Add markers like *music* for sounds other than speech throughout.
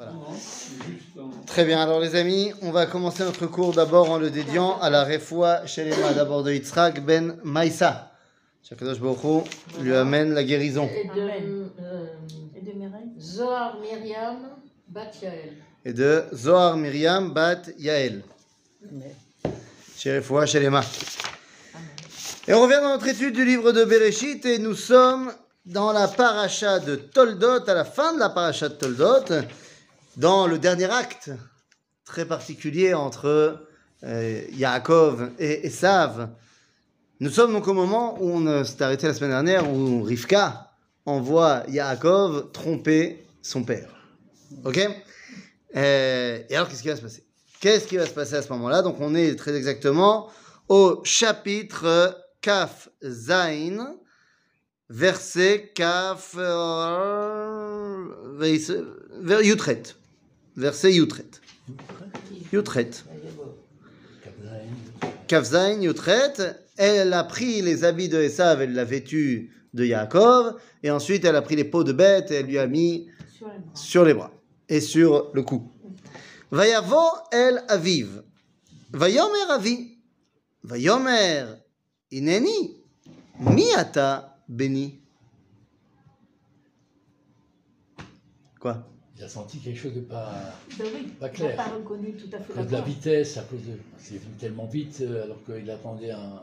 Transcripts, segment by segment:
Voilà. Très bien, alors les amis, on va commencer notre cours d'abord en le dédiant à la Refoua Shelema, d'abord de Yitzhak ben Maïsa. Shakadosh Baruch lui amène la guérison. Et de, euh, Et de Mireille Zohar Myriam Bat Yael. Et de Zohar Miriam Bat Yael. Chez Refoua Shelema. Et on revient dans notre étude du livre de Bereshit et nous sommes dans la paracha de Toldot, à la fin de la paracha de Toldot, dans le dernier acte très particulier entre euh, Yaakov et Esav. Nous sommes donc au moment où on euh, s'est arrêté la semaine dernière, où Rivka envoie Yaakov tromper son père. Ok? Euh, Et alors qu'est-ce qui va se passer? Qu'est-ce qui va se passer à ce moment-là? Donc on est très exactement au chapitre Kaf Zain, verset Kaf Yutret. Verset Yutret. Yutret. Kaf Zain, Yutret. Elle a pris les habits de Esav, elle l'a vêtu de Yaakov, et ensuite elle a pris les peaux de bête et elle lui a mis sur les bras. et sur le cou. Vayavo el aviv. Vayomer avi. Vayomer ineni. Mi ata beni. Quoi? Il a senti quelque chose de pas. Ben oui, Pas il n'a clair. pas reconnu tout à fait À la cause de la vitesse, à cause de. C'est venu tellement vite, euh, alors qu'il attendait un,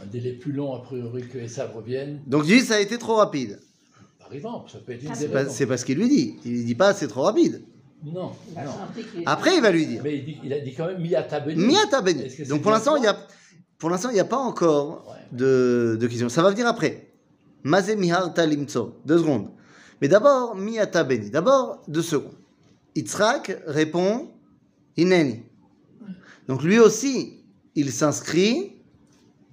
un délai plus long, a priori, que Esav revienne. Donc lui, ça a été trop rapide. Par exemple, ça peut être une Ah, des c'est C'est pas, raisons. c'est pas ce qu'il lui dit. Il lui dit pas c'est trop rapide. Non, non. Après, il va lui dire Mais il, dit- il a dit quand même Miata Beni. Mi ata beni. Donc pour l'instant, il y a, pour l'instant, il n'y a pas encore Ouais. de, de question. Ça va venir après. Maze miharta limtso. Deux secondes. Mais d'abord, miata beni. D'abord, deux secondes. Yitzhak répond Ineni. Donc lui aussi, il s'inscrit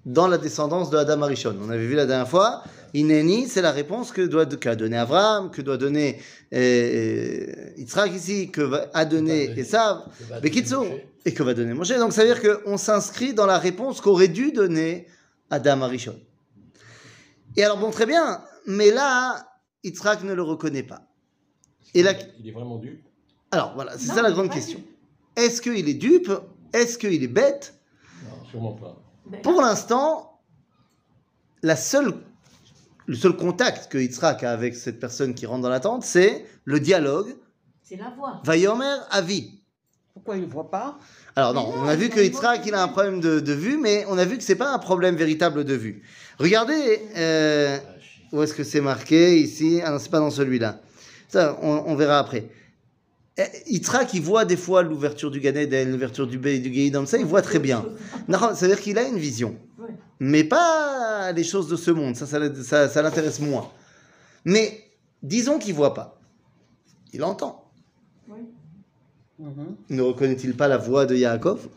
dans la descendance de Adam Arishon. On avait vu la dernière fois. Ineni, c'est la réponse que doit qu'a donné Abraham, que doit donner euh, euh, Yitzhak ici, que va, a donné donner- Esav. Moshe. et que va donner Moshe. Donc ça veut dire qu'on s'inscrit dans la réponse qu'aurait dû donner Adam Arishon. Et alors bon, très bien, mais là, Yitzhak ne le reconnaît pas. Et Il est vraiment dupe? alors voilà, c'est Non, ça la grande question. dupe. Est-ce qu'il est dupe? Est-ce qu'il est bête? Sûrement pas. Ben, Pour l'instant, la seule, le seul contact que Yitzhak a avec cette personne qui rentre dans la tente, c'est le dialogue. C'est la voix. Vayomer Avi. Pourquoi il ne voit pas? Alors non, non, on a vu que Yitzhak, il a un problème de, de vue, mais on a vu que c'est pas un problème véritable de vue. Regardez, euh, où est-ce que c'est marqué ici Ah non, c'est pas dans celui-là. Ça, on, on verra après. Eh, Yitzhak, il voit des fois l'ouverture du Gan l'ouverture du Bé- du ça, il voit très bien. C'est-à-dire qu'il a une vision, mais pas les choses de ce monde. Ça, ça, ça- ça l'intéresse moins. Mais disons qu'il voit pas. Il entend. Oui. Mhm. Ne reconnaît-il pas la voix de Yaakov?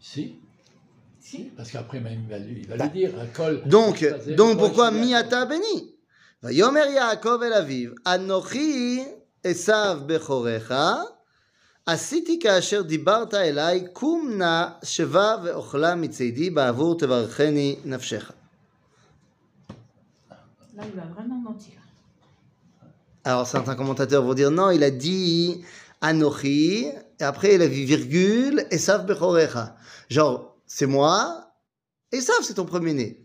Si, Si. parce qu'après, même, il va lui, il va Bah, lui dire un col. Donc, Basé- donc Kol pourquoi Shel miata beni Vayomer Yaakov el aviv, Anochi esav bechorecha, עשיתי כאשר דיברת אליי, קום נא שבה ואוכלה מצידי בעבור תברכני נפשך. Là, il va vraiment mentir. Alors certains commentateurs vont dire non, il a dit Anochi, et après il a vu virgule, Esav bechorecha. Genre, c'est moi, Esav c'est ton premier-né.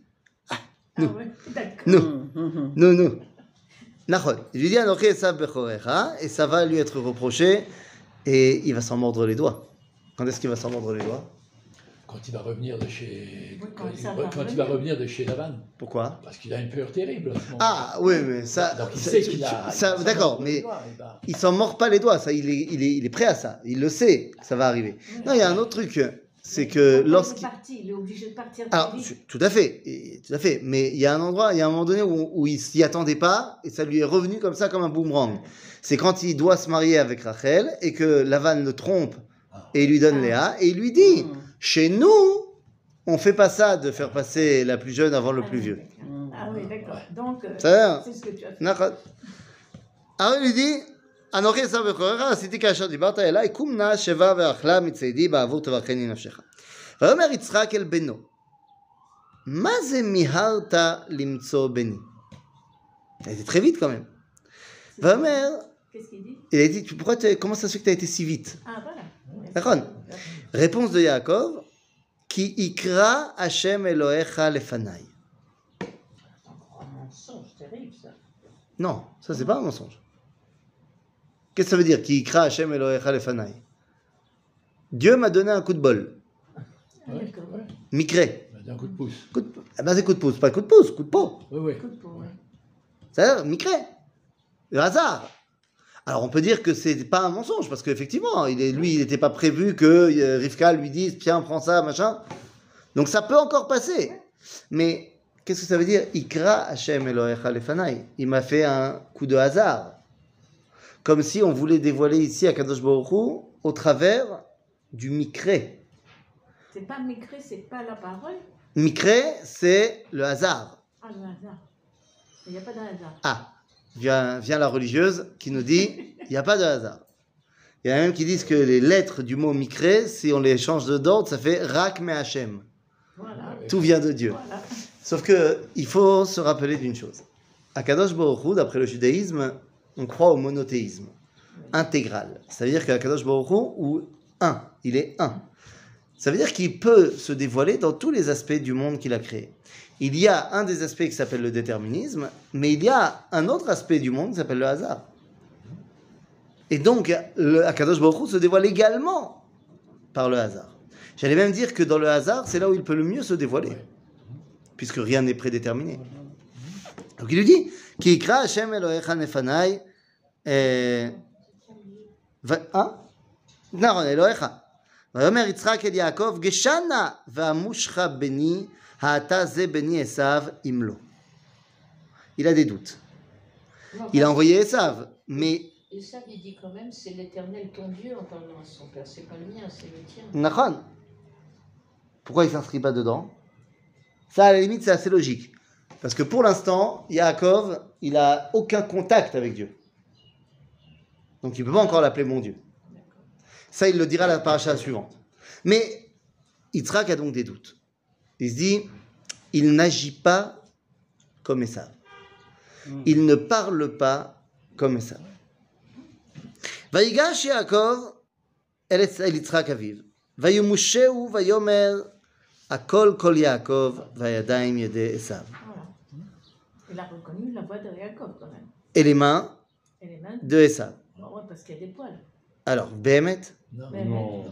Ah Nous. ouais, d'accord. Nous. Non, non. Nachon. Il lui dit Anochi Esav bechorecha, et ça va lui être reproché, et il va s'en mordre les doigts. Quand est-ce qu'il va s'en mordre les doigts? Quand il va revenir de chez. Oui, quand quand, il, va quand il va revenir. revenir de chez Lavan. Pourquoi? Parce qu'il a une peur terrible. Ah, oui, mais ça. Donc il ça- sait qu'il a. ça- il va D'accord, mais doigts, il va- il s'en mord pas les doigts, ça, il est, il, est, il est prêt à ça. Il le sait, ça va arriver. Non, il y a un autre truc, c'est que lorsqu'il est obligé de partir. Alors, ah, tout à fait, tout à fait. Mais il y a un endroit, il y a un moment donné où, où il s'y attendait pas et ça lui est revenu comme ça, comme un boomerang. C'est quand il doit se marier avec Rachel et que Lavan le trompe ah. et lui donne. Ah. Léa et il lui dit chez nous, on fait pas ça de faire passer la plus jeune avant le plus vieux. Ah oui, d'accord. Donc, euh, hein. c'est ce que tu as fait. Lui dit אנוכי עשה בכורך, עשיתי כאשר דיברת אליי, קום נא שבה ואכלה מציידי בעבור תברכני נפשך. ויאמר יצחק אל בנו, מה זה מיהרת למצוא בני? Ça a été très vite quand même. ויאמר, Qu'est-ce qu'il dit Il a dit tu- pourquoi t'es- Comment ça se fait que tu as été si vite Ah, voilà. D'accord. Réponse de Yaakov Ki ikra Hashem Elohecha lefanai. Un mensonge terrible, ça. Non, ça c'est pas un mensonge. Qu'est-ce que ça veut dire Ki ikra Hashem Elohecha lefanai Dieu m'a donné un coup de bol. Ouais. Micré. D'un coup de pouce. Coup de... Ah ben c'est coup de pouce, pas coup de pouce, coup de peau. Oui, oui. Écoute, pour, ouais. C'est-à-dire micré. Le hasard. Alors on peut dire que c'est pas un mensonge parce qu'effectivement, il est, lui, il n'était pas prévu que euh, Rivka lui dise tiens prends ça machin. Donc ça peut encore passer. Mais qu'est-ce que ça veut dire? Ikra Hashem Elohecha lefanai. Il m'a fait un coup de hasard. Comme si on voulait dévoiler ici à Kadosh Baruch Hu au travers du micré. C'est pas micré, c'est pas la parole. Micré, c'est le hasard. Ah, le hasard. Il n'y a pas de hasard. Ah, vient, vient la religieuse qui nous dit *laughs* il n'y a pas de hasard. Il y en a même qui disent que les lettres du mot micré, si on les change de d'ordre, ça fait Rak me Hashem. Voilà. Tout vient de Dieu. Voilà. Sauf que il faut se rappeler d'une chose. À Kadosh Baruch d'après le judaïsme, on croit au monothéisme intégral. Ça veut dire qu'à Kadosh Baruch Hu, ou un, il est un. Ça veut dire qu'il peut se dévoiler dans tous les aspects du monde qu'il a créé. Il y a un des aspects qui s'appelle le déterminisme, mais il y a un autre aspect du monde qui s'appelle le hasard. Et donc, le Akadosh Baruch Hu se dévoile également par le hasard. J'allais même dire que dans le hasard, c'est là où il peut le mieux se dévoiler, puisque rien n'est prédéterminé. Donc il lui dit, Ki ikra Hashem Elohecha nefanai, eh, va- hein? נכון, אלוהיך. ויאמר יצחק אל יעקב, גשנה ואמושך בני, האתה זה בני עשיו, אם לא. Il a des doutes. Il a envoyé Esav, mais Et ça, il dit quand même, c'est l'éternel ton Dieu en parlant à son père. C'est pas le mien, c'est le tien. Nachon. Pourquoi il s'inscrit pas dedans Ça, à la limite, c'est assez logique. Parce que pour l'instant, Yaakov, il a aucun contact avec Dieu. Donc il ne peut pas encore l'appeler mon Dieu. Ça, il le dira à la paracha suivante. Mais Yitzhak a donc des doutes. Il se dit, il n'agit pas comme Esav. Il ne parle pas comme Esav. ויגש יעקב אל אל יצחק אביו, וימושהו ויאמר הכל כל יעקב והידיים ידי עשיו. Il a reconnu la voix de Jacob quand même. Et les mains Et les mains. de Esav. Ah ouais, parce qu'il y a des poils. Alors, Béhémet, Non, Non.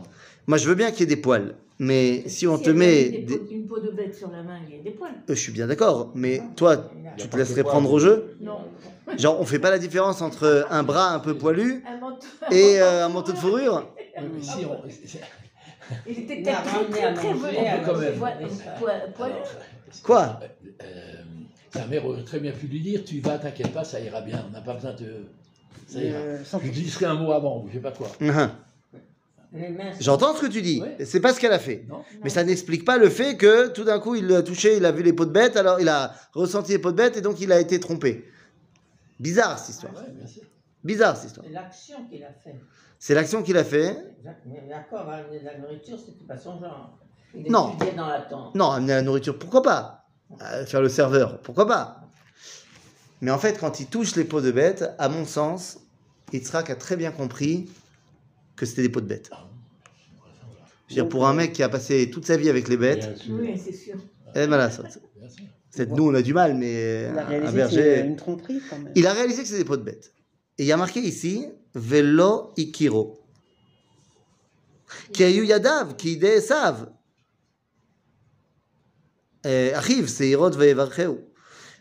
moi je veux bien qu'il y ait des poils, mais si on te met... des peaux- une peau de bête sur la main, il y a des poils. Euh, Je suis bien d'accord, mais toi, tu te laisserais prendre au jeu Non. Genre, on fait pas la différence entre un bras un peu poilu *laughs* Un manteau. et euh, un manteau de fourrure Oui, mais si on- *laughs* Il était Il a très, très, très, très Alors, Quoi euh, sa mère aurait très bien pu lui dire Tu vas, t'inquiète pas, ça ira bien. On n'a pas besoin de. Ça ira. Euh, sans- Je un mot avant, ou je sais pas quoi. Les mains. J'entends ce que tu dis, Ouais. c'est pas ce qu'elle a fait. Non Mais ça n'explique pas le fait que tout d'un coup il l'a touché, il a vu les peaux de bête, alors il a ressenti les peaux de bête et donc il a été trompé. Bizarre cette histoire. Ouais, bien sûr. Bizarre cette histoire. C'est l'action qu'il a fait. C'est l'action qu'il a fait. Mais de la nourriture, c'était pas son genre. Il Non. dans la tente. Non, amener la nourriture, pourquoi pas? Faire le serveur, pourquoi pas? Mais en fait, quand il touche les peaux de bête, à mon sens, Yitzhak a très bien compris que c'était des peaux de bête. Je veux dire, pour un mec qui a passé toute sa vie avec les bêtes. Oui, c'est sûr. eh ben là, Bien sûr. c'est nous on a du mal, mais Il a réalisé que berger. c'est une tromperie quand même. Il a réalisé que c'est des pots de bête. Et il y a marqué ici, Velo Ikiro. Qui a eu Yadav, qui. Euh, Achiv, c'est Hirot.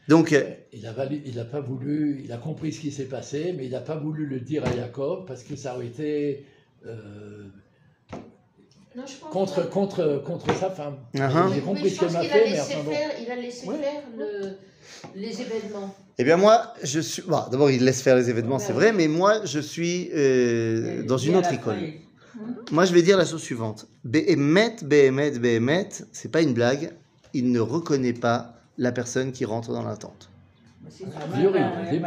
Donc, euh, Il n'a il a pas voulu, il a compris ce qui s'est passé, mais il n'a pas voulu le dire à Jacob parce que ça aurait été euh, Non, je pense contre, que- contre, contre sa femme. Uh-huh. J'ai Mais compris je ce qu'elle pense m'a qu'il a fait, mais laissé enfin bon. faire, il a laissé Ouais. faire le- les événements. eh bien moi, je suis... Bon, D'abord, il laisse faire les événements, c'est vrai, mais moi, je suis euh, dans une autre école. Moi, je vais dire la chose suivante. Behemet, Behemet, Behemet, c'est pas une blague. Il ne reconnaît pas la personne qui rentre dans la tente. Ah, début.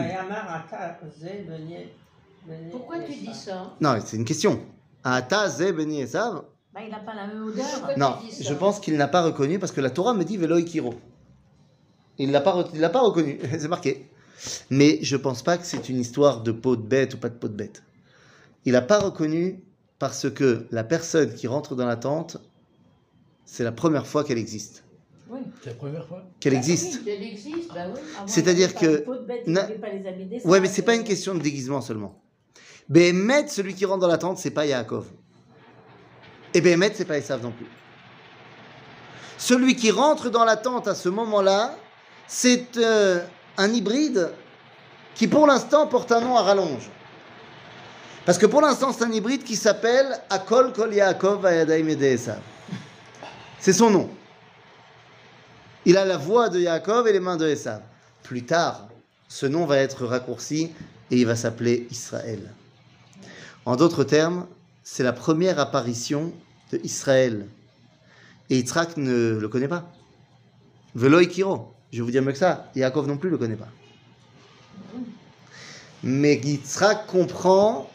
Pourquoi tu dis ça? Non, c'est une question. Ata ze beni Esav Bah, il n'a pas la même odeur. Pourquoi Non, je pense qu'il n'a pas reconnu parce que la Torah me dit Velo Ikiro. Il l'a pas, re- il l'a pas reconnu, *laughs* c'est marqué. Mais je pense pas que c'est une histoire de peau de bête ou pas de peau de bête. Il n'a pas reconnu parce que la personne qui rentre dans la tente, c'est la première fois qu'elle existe. Oui. C'est la première fois Qu'elle Ah existe. oui, elle existe, bah oui. Avant, C'est-à-dire que- Na- mais c'est pas une question de déguisement seulement. Béhémet, celui qui rentre dans la tente, c'est pas Yaakov. Et Béhémet, c'est pas Esav non plus. Celui qui rentre dans la tente à ce moment-là, c'est euh, un hybride qui pour l'instant porte un nom à rallonge. Parce que pour l'instant, c'est un hybride qui s'appelle Akol Kol Yaakov Vayadaim. C'est son nom. Il a la voix de Yaakov et les mains de Esav. Plus tard, ce nom va être raccourci et il va s'appeler Israël. En d'autres termes, c'est la première apparition de Israël. Et Yitzhak ne le connaît pas. Velo Ikiro. Je vais vous dire mieux que ça. Yaakov non plus le connaît pas. Mais Yitzhak comprend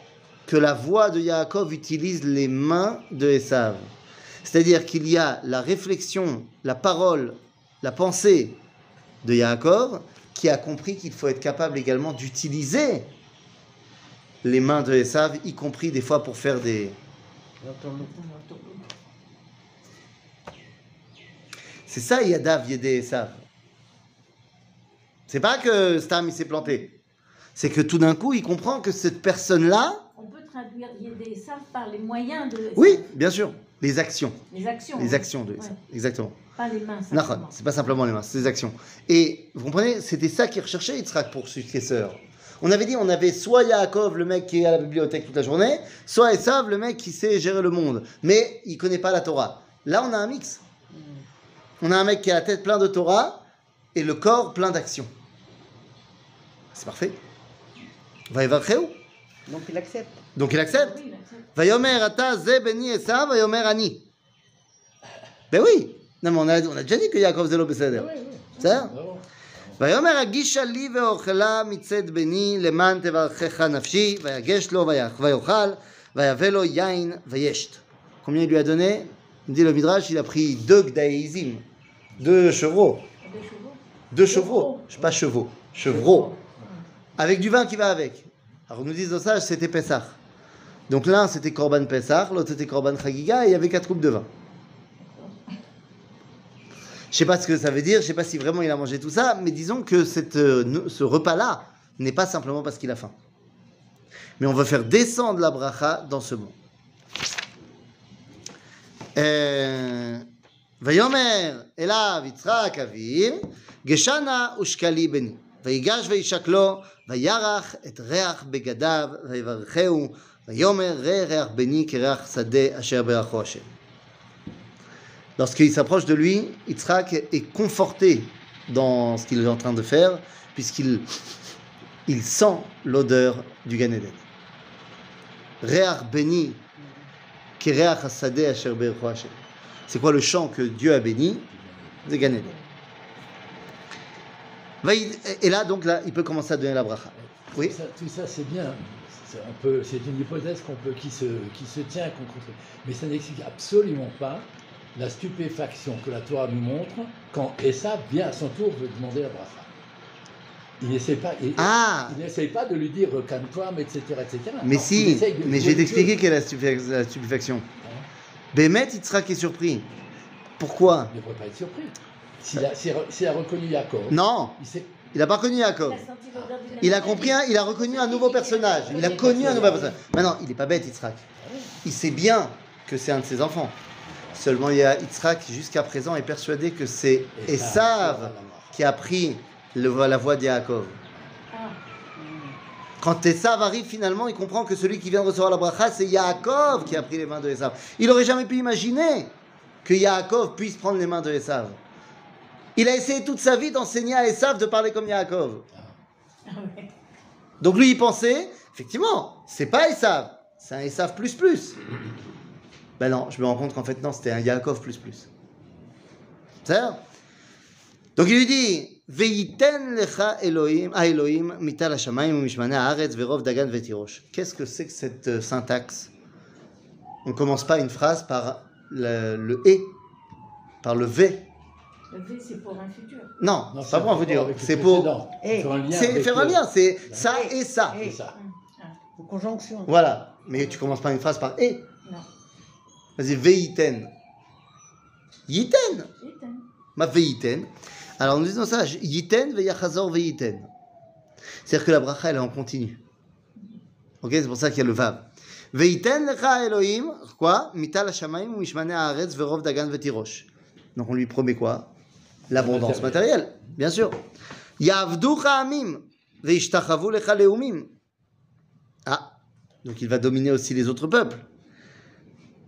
que la voix de Yaakov utilise les mains de Esav. C'est-à-dire qu'il y a la réflexion, la parole, la pensée de Yaakov qui a compris qu'il faut être capable également d'utiliser les mains de Esav, y compris des fois pour faire des... C'est ça Yadav Yedé Esav. C'est pas que Stam il s'est planté. C'est que tout d'un coup il comprend que cette personne-là, On peut traduire des saints par les moyens de. oui, bien sûr, les actions, Les actions. les oui. actions de Esav, Ouais. exactement. Pas les mains. C'est pas simplement les mains, c'est des actions. Et vous comprenez, c'était ça qu'il recherchait Yitzhak pour successeur. On avait dit, on avait soit Yaakov, le mec qui est à la bibliothèque toute la journée, soit Esav, le mec qui sait gérer le monde, mais il connaît pas la Torah. Là, on a un mix. On a un mec qui a la tête plein de Torah et le corps plein d'actions. C'est parfait. Donc il accepte. Donc il accepte. Oui, il accepte. Vayomer ata ze beni Esav, vayomer ani. Ben oui. Non, mais on a, on a déjà dit que Yaakov zélo beseder. בסדר? Bravo. ויאמר הגישה לי ואוכלה מצד בני למען תברכך נפשי ויגש לו ויאכ- ויאכל ויבא לו יין וישת. Combien il lui a donné Il dit le Midrash, il a pris deux gdaïzim, deux chevreaux, Des chevaux. deux chevreaux, je sais pas chevaux, chevreaux, avec du vin qui va avec. Alors nous disent nos sages, c'était Pessah. Donc l'un c'était Korban Pessah, l'autre c'était Korban Chagiga et il y avait quatre coupes de vin. Je sais pas ce que ça veut dire, je sais pas si vraiment il a mangé tout ça, mais disons que cette, euh, ne- ce repas-là n'est pas simplement parce qu'il a faim. Mais on va faire descendre la bracha dans ce mot. Euh, ויאמר אליו יצחק אביו, גשנה ושקלי בני. ויגש וישק לו, וירח את ריח בגדיו, ויברכהו, ויאמר ראה ריח בני כריח שדה אשר ברכו השם. Lorsqu'il s'approche de lui, Yitzhak est conforté dans ce qu'il est en train de faire, puisqu'il il sent l'odeur du Gan Eden. Reach béni. C'est quoi le chant que Dieu a béni C'est Gan Eden? Et là, donc, là, il peut commencer à donner la bracha. Oui? Tout ça, c'est bien. C'est une hypothèse qu'on peut, qui, se, qui se tient contre. Mais ça n'explique absolument pas la stupéfaction que la Torah nous montre quand Essa vient à son tour de demander la bracha. Il n'essaie pas, il, Ah il n'essaie pas de lui dire euh, calme-toi, etc., etc. Mais Non, si, mais je vais t'expliquer quelle est la stupéfac- la stupéfaction. Bémet, Yitzhak est surpris. Pourquoi? Il ne devrait pas être surpris. S'il a, reconnu Jacob, Non, il n'a pas connu Yaakov. Il a compris, un- il a reconnu un nouveau personnage. Il a connu un nouveau personnage. Maintenant, il n'est pas bête, Yitzhak. Il sait bien que c'est un de ses enfants. Seulement, il y a Yitzhak, jusqu'à présent, est persuadé que c'est Esav qui a pris le- la voix de Yaakov. Ah, Quand Esav arrive, finalement, il comprend que celui qui vient de recevoir la bracha, c'est Yaakov qui a pris les mains de Esav. Il n'aurait jamais pu imaginer que Yaakov puisse prendre les mains de Esav. Il a essayé toute sa vie d'enseigner à Esav de parler comme Yaakov. ah *laughs* ouais. Donc lui, il pensait, effectivement, c'est pas Esav, c'est un Esav plus plus. Ben non, je me rends compte qu'en fait, non, c'était un Yaakov plus plus. C'est ça Donc il lui dit, Veiten lecha Elohim, a Elohim, mital hashamayim umishmane haaretz verov dagan vetirosh. Qu'est-ce que c'est que cette euh, syntaxe? On ne commence pas une phrase par le, le et, par le ve. Le V, c'est pour un futur. Non, Non, c'est pas pour un futur. C'est pour. Eh, Faire un lien C'est avec faire un le- lien, c'est ça et ça. C'est ça. Une conjonction. Voilà. Mais tu commences pas une phrase par et. Vas-y, veiten. Yiten. Ma veiten. Alors nous disons ça, yiten veyachazor veiten. C'est-à-dire que la bracha elle est en continu. Ok, c'est pour ça qu'il y a le vav. Veiten lecha Elohim, quoi? Mital hashamayim ou mishmane haaretz verov dagan vetirosh. Donc on lui promet quoi? L'abondance matérielle, bien sûr. Yavducha amim veishtachavu lecha leumim. Ah, donc il va dominer aussi les autres peuples.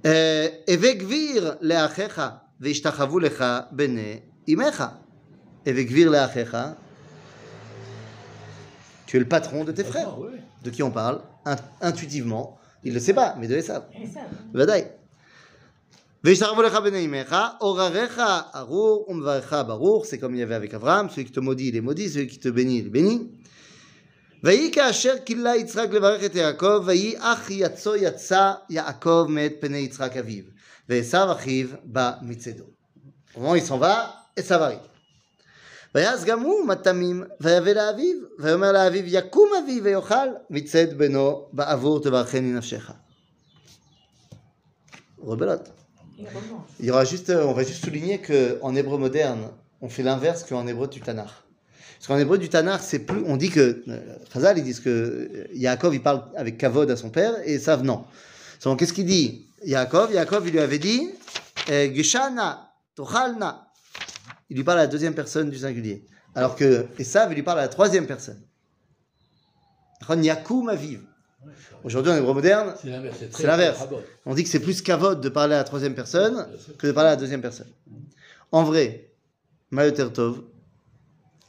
Euh, Evekvir leachecha veishtachavu lecha bene imecha. Evekvir leachecha. Tu es le patron de tes frères. Ah, ouais. De qui on parle In- Intuitivement. Il ne le sait pas, mais de Esav. Et ça, ודאי. וישתחוו לך בני אמך, עורריך ארור ומברכך ברוך, c'est comme il y avait avec Abraham, celui qui te maudit, il est maudit, celui qui te bénit, il est béni. ויהי כאשר כילה יצחק לברך את יעקב, ויהי אח יצו יצא יעקב מאת פני יצחק אביו, ועשו אחיו בא מצדו. Au moment où il s'en va, עשו arrive. ויעש גם הוא מטעמים, ויבא לאביו, ויאמר לאביו, יקום אבי ויאכל, מצד בנו, בעבור תברכני נפשך. Rebelote. il remonte. Il y aura juste, euh, on va juste souligner que en hébreu moderne, on fait l'inverse qu'en hébreu du Tanakh. Parce qu'en hébreu du Tanakh, c'est plus, on dit que, euh, Chazal, ils disent que euh, Yaakov, il parle avec Kavod à son père, et Esav, non. Donc, qu'est-ce qu'il dit? Yaakov, Yaakov, il lui avait dit, euh, Geshana, Tochalna. Il lui parle à la deuxième personne du singulier. Alors que Esav, il lui parle à la troisième personne. Yakoum Aviv. Aujourd'hui, en hébreu moderne, C'est l'inverse. on dit que c'est plus kavod de parler à la troisième personne que de parler à la deuxième personne. En vrai, Mayoter Tov,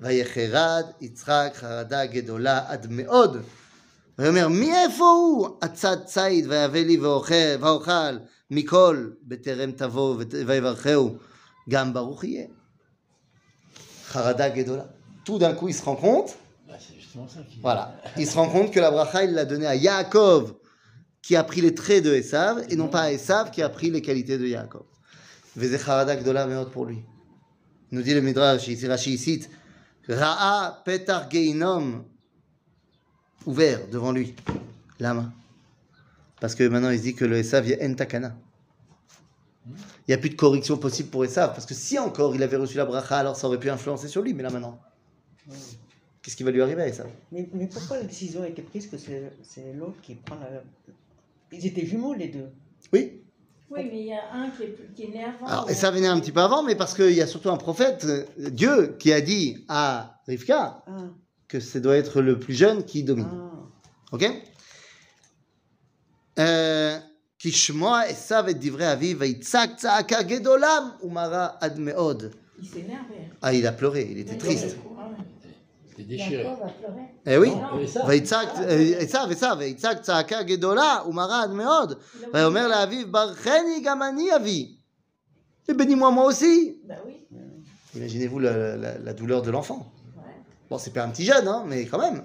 ויחרד יצחק חרדה גדולה עד מאוד. ויאמר מאיפה הוא עצת ציד ויבא לי ואוכל, ואוכל מכל בטרם תבוא ות- ויברכהו גם ברוך יהיה. Harada Gedola. Tout d'un coup, il se rend compte, Ah, c'est justement ça qui. voilà, il se rend compte que la bracha, il l'a donnée à Yaakov, qui a pris les traits de Esav, et non pas à Esav, qui a pris les qualités de Yaakov. Veze Harada Gedola meot pour lui. Nous dit le Midrash, ici Rashi cite, Ra'a Petar Geinom, ouvert devant lui, la main. Parce que maintenant, il se dit que le Esav, il y a Entakana. Il n'y a plus de correction possible pour Esav, parce que si encore il avait reçu la bracha, alors ça aurait pu influencer sur lui, mais là maintenant, qu'est-ce qui va lui arriver à Esav? Mais, mais pourquoi la décision a été prise que c'est c'est l'autre qui prend la. Ils étaient jumeaux les deux? Oui, Oui, mais il y a un qui est, qui est né avant. alors ou- Esav est né un petit peu avant, mais parce qu'il y a surtout un prophète, euh, Dieu, qui a dit à Rivka Ah, que ce doit être le plus jeune qui domine. ah. Ok Euh, כי שמוע עשיו את דברי אביו ויצעק צעקה גדולה ומרה עד מאוד. Il s'énervait. Ah, il a pleuré, il était triste. Ah ouais. C'était déchiré. Yaakov a pleuré. Eh oui. Non, mais ça, ויצעק, עשיו, עשיו, ויצעק צעקה גדולה ומרה עד מאוד. Il a ויאמר לאביו, ברכני גם אני אבי. Et bénis-moi moi aussi. Bah oui. Imaginez-vous la, la- la douleur de l'enfant. Ouais. Bon, c'est pas un petit jeune, hein, mais quand même.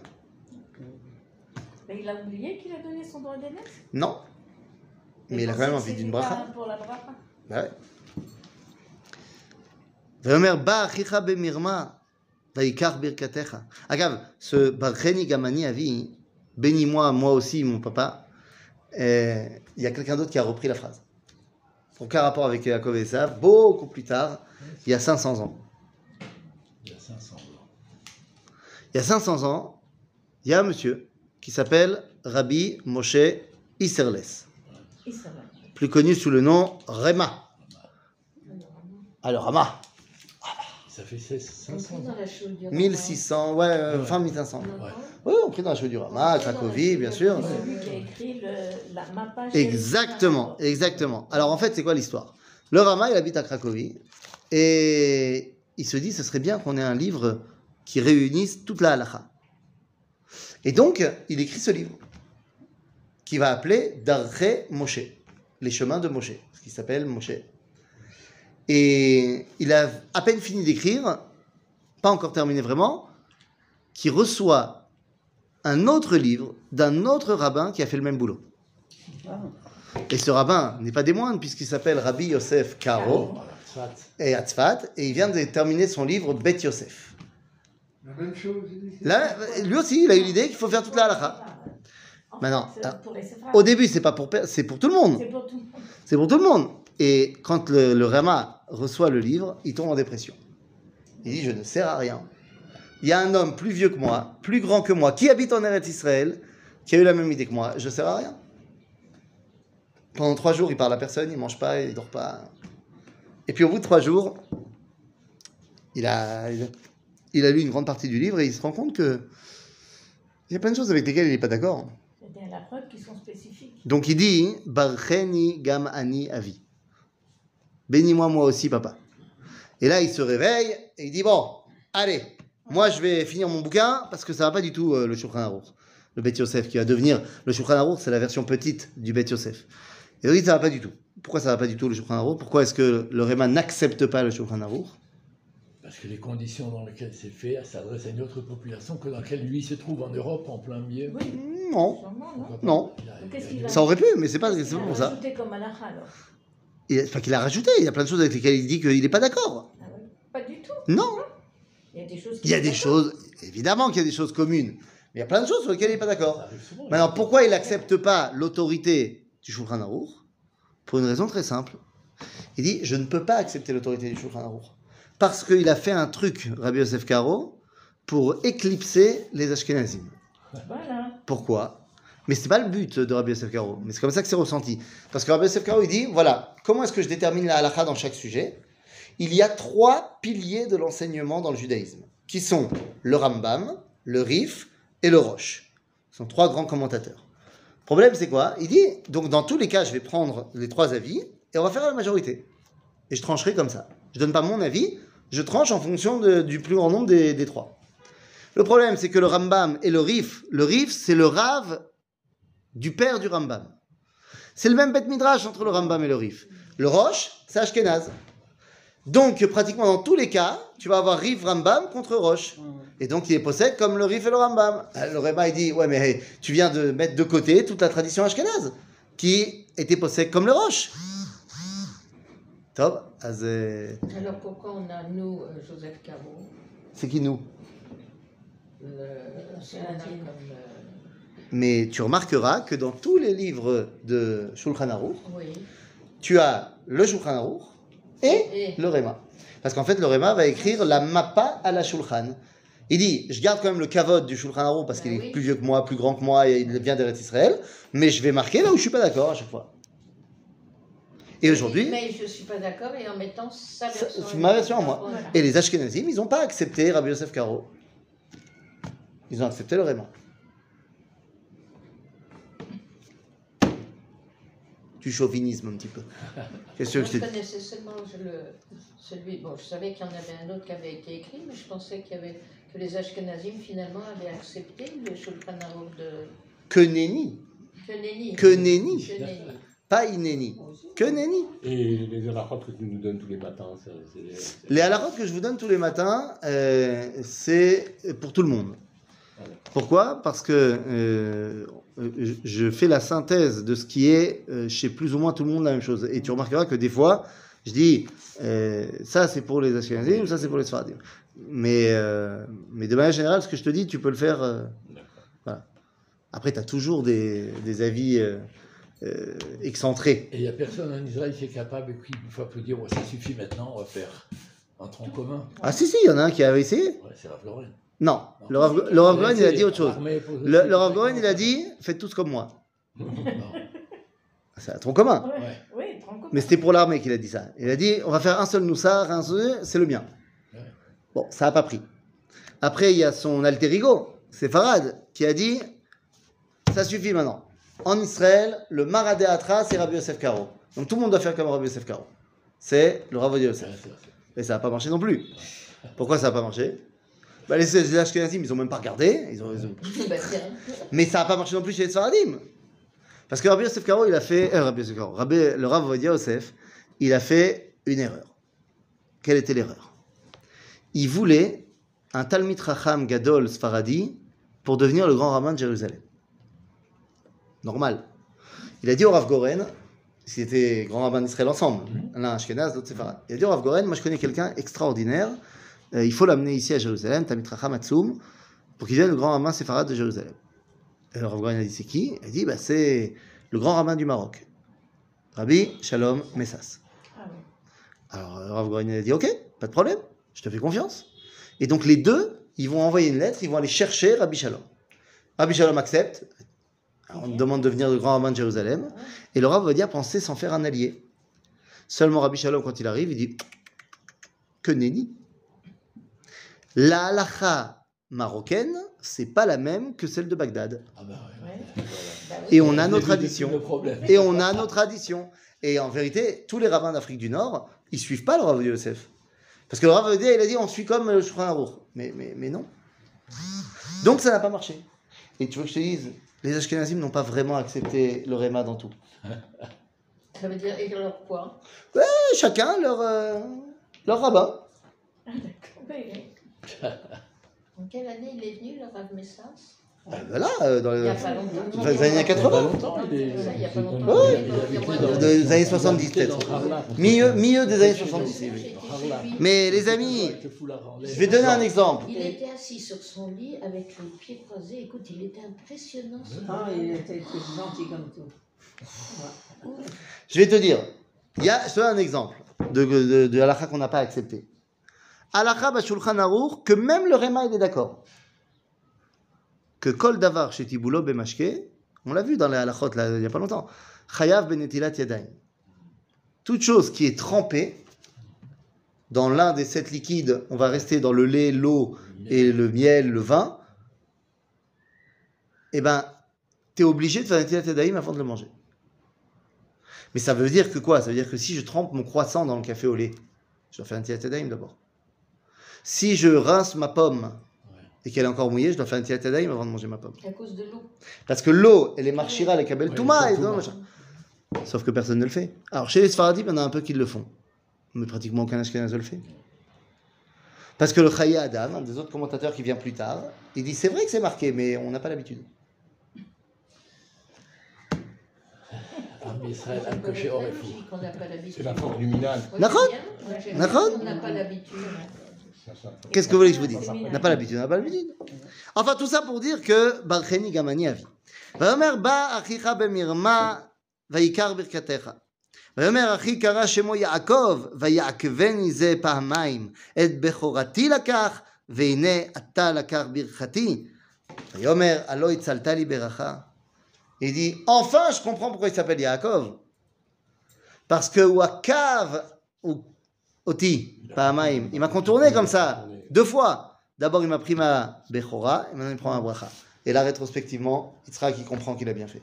Mais il a oublié qu'il a donné son droit d'aînesse. Non. Mais il a quand même envie d'une bracha. Pour la bracha. Bah ouais. ויאמר בא אחיך במרמה, Vaikar Birkatecha. Agave, ce Gamani Avi, bénis-moi, moi aussi, mon papa, il y a quelqu'un d'autre qui a repris la phrase. Aucun rapport avec Yaakov et beaucoup plus tard, il y a 500 ans. Il y a 500 ans. Il y a ans, il y a un monsieur qui s'appelle Rabbi Moshe Isserles, plus connu sous le nom Rema. Alors, Rama, ça fait 16 500 Compris ans. dans la chaude du 1600, ouais, euh, Ouais. fin 1500. Rama. Oui, on prie dans la chaude du Rama, à Cracovie, bien sûr. C'est lui qui a écrit le, la mappa. Exactement, exactement. Alors en fait, c'est quoi l'histoire? Le Rama, il habite à Cracovie et il se dit, ce serait bien qu'on ait un livre qui réunissent toute la halakha. Et donc, il écrit ce livre, qui va appeler Darre Moshe, les chemins de Moshe, ce qui s'appelle Moshe. Et il a à peine fini d'écrire, pas encore terminé vraiment, qui reçoit un autre livre d'un autre rabbin qui a fait le même boulot. Ah. Et ce rabbin n'est pas des moindres, puisqu'il s'appelle Rabbi Yosef Karo soit. et Atzfat, et il vient de terminer son livre Bet Yosef. La même chose. Là, lui aussi, il a eu l'idée qu'il faut faire toute la halakha. Maintenant, ah, séfarades. Au début, c'est pas pour, pour tout le monde. C'est pour tout le monde. C'est pour tout le monde. Et quand le, le Rama reçoit le livre, il tombe en dépression. Il dit Je ne sers à rien. Il y a un homme plus vieux que moi, plus grand que moi, qui habite en Eretz Israël, qui a eu la même idée que moi. Je ne sers à rien. Pendant trois jours, il parle à personne, il mange pas, il dort pas. Et puis au bout de trois jours, il a, il a, il a lu une grande partie du livre et il se rend compte que il y a plein de choses avec lesquelles il n'est pas d'accord. C'est qui sont spécifiques. Donc il dit Barcheni gam ani avi. Bénis-moi moi aussi, papa. Et là, il se réveille et il dit Bon, allez, moi je vais finir mon bouquin parce que ça va pas du tout euh, le Shulchan Aruch. Le Bet Yosef qui va devenir. Le Shulchan Aruch, c'est la version petite du Bet Yosef. Et il dit Ça va pas du tout. Pourquoi ça va pas du tout le Shulchan Aruch? Pourquoi est-ce que le Réma n'accepte pas le Shulchan Aruch? Parce que les conditions dans lesquelles c'est fait s'adressent à une autre population que dans laquelle lui se trouve en Europe, en plein milieu. Oui, Non, sûrement, non non. A- Donc, a- ça aurait pu, mais c'est pas c'est pas a pour ça. comme alors? Et- Enfin, qu'il a rajouté. Il y a plein de choses avec lesquelles il dit qu'il n'est pas d'accord. Ah. Pas du tout. Non. Il y a des choses. Il y a des choses, évidemment qu'il y a des choses communes, mais il y a plein de choses sur lesquelles il n'est pas d'accord. Maintenant, pourquoi il n'accepte pas l'autorité du Shulchan Aruch Pour une raison très simple. Il dit Je ne peux pas accepter l'autorité du Shulchan Aruch. Parce qu'il a fait un truc, Rabbi Yosef Karo, pour éclipser les Ashkenazim. Voilà. Pourquoi? Mais c'est pas le but de Rabbi Yosef Karo. Mais c'est comme ça que c'est ressenti. Parce que Rabbi Yosef Karo, il dit voilà, comment est-ce que je détermine la halakha dans chaque sujet? Il y a trois piliers de l'enseignement dans le judaïsme, qui sont le Rambam, le Rif et le Roche. Ce sont trois grands commentateurs. Le problème, c'est quoi? Il dit donc dans tous les cas, je vais prendre les trois avis et on va faire la majorité. Et je trancherai comme ça. Je donne pas mon avis, je tranche en fonction du plus grand nombre des, des trois. Le problème, c'est que le Rambam et le Rif, le Rif, c'est le Rav du père du Rambam. C'est le même bête midrash entre le Rambam et le Rif. Le Roche, c'est Ashkenaz. Donc, pratiquement dans tous les cas, tu vas avoir Rif Rambam contre Roche. Et donc, il est possède comme le Rif et le Rambam. Le Réma, il dit Ouais, mais hey, tu viens de mettre de côté toute la tradition Ashkenaz, qui était possède comme le Roche. Top. euh, Alors pourquoi on a, nous, euh, Joseph Caro, C'est qui nous? Le, c'est un comme. euh, Mais tu remarqueras que dans tous les livres de Shulchan Aruch, oui. tu as le Shulchan Aruch et Et le Réma. Parce qu'en fait, le Réma va écrire la Mappa à la Shulchan. Il dit, je garde quand même le kavod du Shulchan Aruch parce Ben qu'il est plus vieux que moi, plus grand que moi et il vient d'Eretz Israël, mais je vais marquer là où je suis pas d'accord à chaque fois. Et aujourd'hui, Mais je ne suis pas d'accord et en mettant sa Ça- version. ma version à moi. Voilà. et les Ashkenazim, ils n'ont pas accepté Rabbi Yosef Karo. Ils ont accepté le Réma. Du chauvinisme un petit peu. *laughs* Qu'est-ce que je connaissais seulement le, celui. Bon, je savais qu'il y en avait un autre qui avait été écrit, mais je pensais qu'il y avait, que les Ashkenazim finalement avaient accepté le Shulchan Aruch de Que nenni, que Nenni. que nenni, pas inenni, que nenni. Et les halachot que tu nous donnes tous les matins, c'est- Les halachot que je vous donne tous les matins, euh, c'est pour tout le monde. Pourquoi? Parce que euh, je- je fais la synthèse de ce qui est euh, chez plus ou moins tout le monde la même chose. Et tu remarqueras que des fois, je dis euh, ça c'est pour les Ashkenazim, ça c'est pour les Sfaradim. Mais, euh, mais de manière générale, ce que je te dis, tu peux le faire. euh, voilà. Après, tu as toujours des, des avis euh, euh, excentrés. Et il n'y a personne en Israël qui est capable, et qui une fois peut dire, Ouais, ça suffit maintenant, on va faire un tronc commun. Ah si, si, il y en a un qui avait essayé. Ouais, c'est la Floride. Non, le Rav le Rav Goren, il a dit autre chose. Le, le Rav il a dit faites tous comme moi. C'est un tronc commun. Ouais. Mais c'était pour l'armée qu'il a dit ça. Il a dit on va faire un seul Noussar, un seul, c'est le mien. Bon, ça n'a pas pris. Après, il y a son alter ego, c'est Farad, qui a dit ça suffit maintenant. En Israël, le Maradé Atra, c'est Rabbi Yosef Karo. Donc tout le monde doit faire comme Rabbi Yosef Karo. C'est le Rav Yosef. Et ça n'a pas marché non plus. Pourquoi ça n'a pas marché? Bah, les, les Ashkenazim, ils ont même pas regardé. Ils ont, ils ont- *laughs* Bah, tiens. Mais ça n'a pas marché non plus chez les Sfaradim. Parce que Rabbi Yosef Karo, il a fait. euh, Rabbi Yosef Karo, Rabbi- le Rav Ovadia Yosef, il a fait une erreur. Quelle était l'erreur? Il voulait un Talmid Racham Gadol Sfaradi pour devenir le grand rabbin de Jérusalem. Normal. Il a dit au Rav Goren, s'il était grand rabbin d'Israël ensemble, l'un Ashkenaz, l'autre Séfarad. Il a dit au Rav Goren, moi je connais quelqu'un extraordinaire, il faut l'amener ici à Jérusalem, Talmid Racham pour qu'il devienne le grand rabbin séfarade de Jérusalem. Et le Rav a dit c'est qui? Il a dit bah, c'est le grand rabbin du Maroc, Rabbi Shalom Messas. Ah oui. Alors le Rav Goren a dit ok, pas de problème, je te fais confiance. Et donc les deux, ils vont envoyer une lettre, ils vont aller chercher Rabbi Shalom. Rabbi Shalom accepte, on demande de devenir le grand rabbin de Jérusalem, et le Rav va dire penser s'en faire un allié. Seulement Rabbi Shalom, quand il arrive, il dit que nenni. La halacha marocaine, c'est pas la même que celle de Bagdad. Ah bah ouais. Ouais. Bah. Et on a nos traditions. Et on a nos traditions. Et en vérité, tous les rabbins d'Afrique du Nord, ils suivent pas le Rav Yosef. Parce que le Rav Yosef, il a dit on suit comme le Shulchan Aruch. Mais, mais, mais non. Donc ça n'a pas marché. Et tu veux que je te dise, les Ashkenazim n'ont pas vraiment accepté le Réma dans tout. Ça veut dire, et alors quoi? Chacun leur, euh, leur rabbin. Ah, d'accord. En quelle année il est venu, le Rav Messas? Ah, ben là, euh, dans Il n'y a les, dans années Il y a pas 80. longtemps, il y a pas longtemps. dans- les années 70 peut-être. Milieu, milieu des années J'ai 70. été oui. chez Harlem. lui. Mais les amis, je vais donner un exemple. Il était assis sur son lit avec les pieds croisés. Écoute, il était impressionnant. ce Ah, il était gentil comme tout. Je vais te dire, il y a, je te donne un exemple de, de, de halakha qu'on n'a pas accepté. Bashulchan aruch, que même le Réma, il est d'accord. Que kol davar chez Tiboulo bemashke, on l'a vu dans les halakhot, là, il n'y a pas longtemps, chayav benetilat yadayim. Toute chose qui est trempée dans l'un des sept liquides, on va rester dans le lait, l'eau et le miel, le vin, eh ben, tu es obligé de faire netilat yadayim avant de le manger. Mais ça veut dire que quoi? Ça veut dire que si je trempe mon croissant dans le café au lait, je dois faire un tilatadaim d'abord. Si je rince ma pomme et qu'elle est encore mouillée, je dois faire un tilatadaim avant de manger ma pomme. À cause de l'eau. Parce que l'eau, elle est marchira, elle est kabel Ouais, touma. Sauf que personne ne le fait. Alors chez les Sfaradim, il y en a un peu qui le font. Mais pratiquement aucun Ashkenaz ne le fait. Parce que le Chaya Adam, un des autres commentateurs qui vient plus tard, il dit c'est vrai que c'est marqué, mais on n'a pas l'habitude. L'habitude. C'est la forme luminale. Moi, D'accord. On n'a pas l'habitude. Ça, ça. Qu'est-ce que vous voulez que je vous dise On n'a pas l'habitude, on n'a pas l'habitude. Enfin, tout ça pour dire que Barcheni Gamani avi. ויאמר בא אחיך במרמה ויקר ברכתך. ויאמר אחי קרא שמו יעקב ויעקבני זה פעמיים את בכורתי לקח והנה אתה לקח ברכתי. ויאמר הלא הצלת לי ברכה. Il dit enfin je comprends pourquoi il s'appelle Yaakov. Parce que Wakav ou Oti, Pahamaim, il m'a contourné comme ça, deux fois. D'abord, il m'a pris ma Bechora, et maintenant, il prend ma Bracha. Et là, rétrospectivement, Yitzhak, il comprend qu'il a bien fait.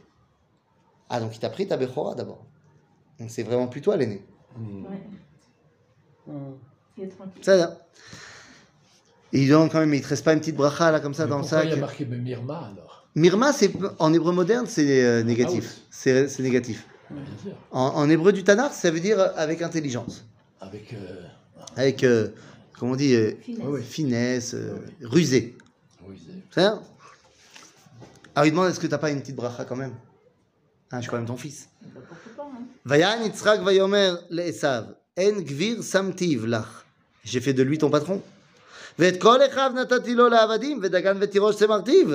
Ah, donc il t'a pris ta Bechora d'abord. Donc c'est vraiment plus toi l'aîné. Hmm. Ouais. Il est tranquille. Ça, là. Et il donne quand même, il te reste pas une petite Bracha là comme ça Mais dans le pourquoi sac. il y a marqué Mirma alors? Mirma, c'est en hébreu moderne, c'est euh, négatif. Ah oui. C'est négatif. Bien sûr. En, en hébreu du Tanakh, ça veut dire avec intelligence. Avec. euh, Avec, euh, comment on dit, euh, Finesse. ouais, ouais, finesse, euh, rusé. oui, c'est- C'est ça Alors il demande est-ce que t'as pas une petite bracha quand même Hein, Je suis quand même ton fils. Bah, Pourquoi pas, hein Vayan Yitzhak vayomer le'esav en gvir samtiv lach. J'ai fait de lui ton patron. ואת כל אחיו נתתי לו לעבדים, ודגן ותירוש צמרתיו,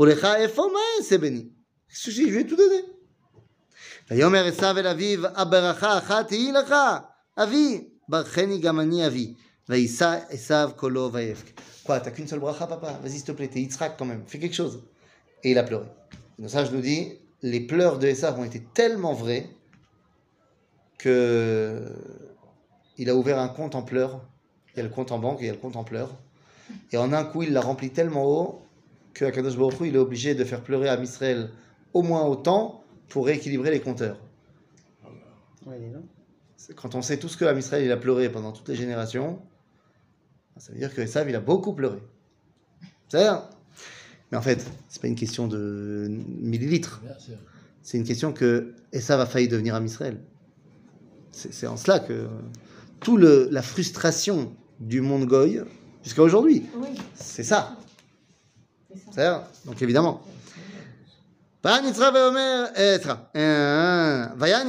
ולך איפה מה אעשה בני? Qu'est-ce que je lui ai tout donné. ויאמר עשיו אל אביו, הברכה אחת היא לך, Avi, Barcheni Gamani Avi. Vaïsa, Esav, Kolo, Vaevk. Quoi, t'as qu'une seule bracha, papa? Vas-y, s'il te plaît, t'es Yitzhak quand même, fais quelque chose. Et il a pleuré. Le sage nous dit les pleurs de Esav ont été tellement vrais que il a ouvert un compte en pleurs. Il y a le compte en banque il y a le compte en pleurs. Et en un coup, il l'a rempli tellement haut que Akadosh Baruch il est obligé de faire pleurer à Israël au moins autant pour rééquilibrer les compteurs. Ouais, quand on sait tout ce que Israël il a pleuré pendant toutes les générations, ben, ça veut dire que Esav il a beaucoup pleuré. C'est hein. Mais en fait, c'est pas une question de millilitres. C'est une question que Esav a failli devenir à Israël. C'est en cela que tout le, la frustration du monde goy jusqu'à aujourd'hui, c'est ça. Donc évidemment.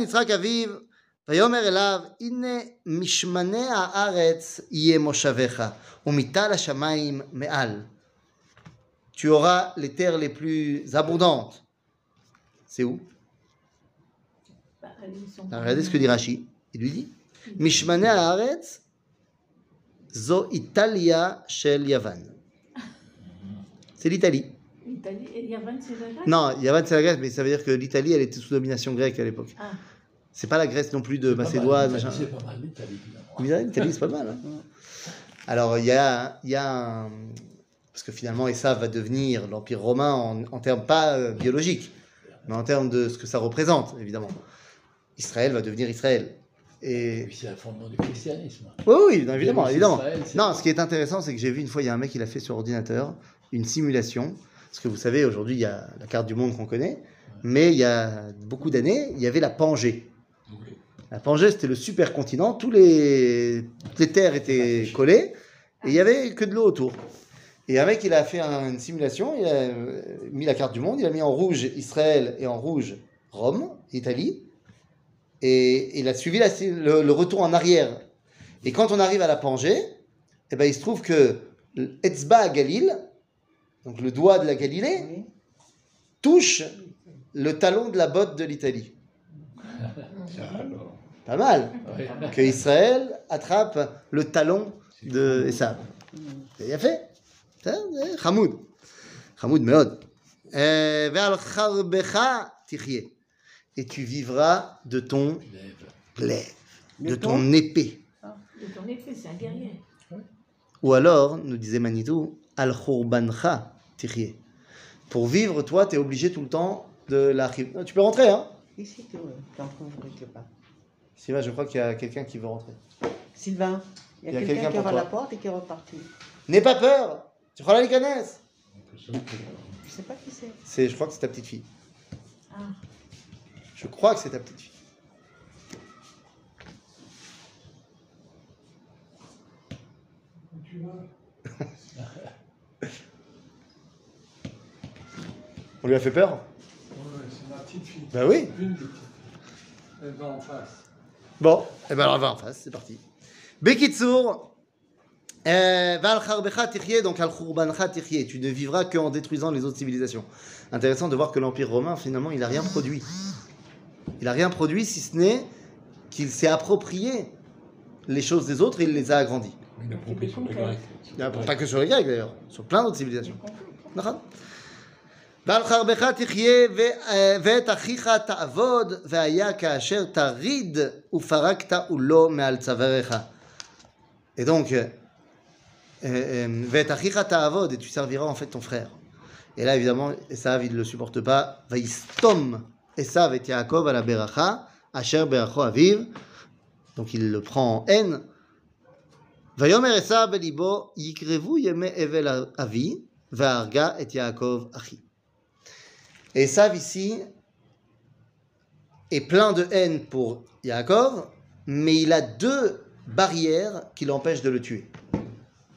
Yitzhak Aviv ויאמר אליו, הנה משמני הארץ יהיה מושבך, ומטל השמיים מעל. Tu auras les terres les plus abondantes. C'est où Bah, ils sont Alors, Regardez ce que dit Rashi. Il lui dit Mishmane haaretz zo Italia shel Yavan. C'est l'Italie. L'Italie, et Yavan, c'est la Grèce Non, Yavan c'est la Grèce, mais ça veut dire que l'Italie, elle était sous domination grecque à l'époque. Ah, C'est pas la Grèce non plus de C'est pas mal, Macédoine. C'est pas mal, l'Italie, L'Italie, c'est pas mal. hein. Alors, il y a, y a un- Parce que finalement, Essav va devenir l'Empire romain en, en termes pas euh, biologiques, mais en termes de ce que ça représente, évidemment. Israël va devenir Israël. Et Et puis c'est le fondement du christianisme. Oui, oui, non, évidemment. Israël, Non, ce qui est intéressant, c'est que j'ai vu une fois, il y a un mec, il a fait sur ordinateur une simulation. Parce que vous savez, aujourd'hui, il y a la carte du monde qu'on connaît, mais il y a beaucoup d'années, il y avait la Pangée. La Pangée, c'était le supercontinent, tous les, toutes les terres étaient collées, et il y avait que de l'eau autour. Et un mec, il a fait un- une simulation, il a euh, mis la carte du monde, il a mis en rouge Israël et en rouge Rome, Italie, et il a suivi la- le, le retour en arrière. Et quand on arrive à la Pangée, eh ben, il se trouve que Etzba Galil, donc le doigt de la Galilée, touche le talon de la botte de l'Italie. *laughs* Pas mal. Que Israël attrape le talon de Esav. C'est bien fait. C'est Hamoud. Hamoud meod. Euh. Et tu vivras de ton Lève. glaive, De ton- épée. de ton épée, c'est un guerrier. Ou alors, nous disait Manitou, al khurbancha tichye. Pour vivre, toi, tu es obligé tout le temps de la. Non, Tu peux rentrer, hein Ici, tu en trouves quelque part. Sylvain, je crois qu'il y a quelqu'un qui veut rentrer. Sylvain, il y a, quelqu'un qui pour ouvre toi. la porte et qui est reparti. N'aie pas peur Tu crois la licanesse Je sais pas qui c'est. C'est, je crois que c'est ta petite fille. Ah, Je crois que c'est ta petite fille. Tu vois *laughs* On lui a fait peur? Ouais, c'est ma petite fille. Bah oui. Une des petites. Elle va en face. Bon, eh ben alors on va en face, c'est parti. Bekitsour, euh, donc tu ne vivras qu'en détruisant les autres civilisations. Intéressant de voir que l'Empire romain, finalement, il n'a rien produit. Il n'a rien produit si ce n'est qu'il s'est approprié les choses des autres et il les a agrandies. il a compris sur les Grecs. Pas que sur les Grecs d'ailleurs, sur plein d'autres civilisations. נכון. ועל חרבך תחיה ו- ואת אחיך תעבוד והיה כאשר תריד ופרקת עולו מעל צוואריך. Et donc, euh, euh, ואת אחיך תעבוד, et tu serviras en fait ton frère. Et là, évidemment, Esav, il ne le supporte pas. ויסתום Esav et Yaakov à la beracha, asher beracho aviv. Donc il le prend en haine. ויאמר עשיו בליבו, יקרבו ימי אבל אבי, והרגה את יעקב אחי. Et Esav ici est plein de haine pour Yaakov, mais il a deux barrières qui l'empêchent de le tuer.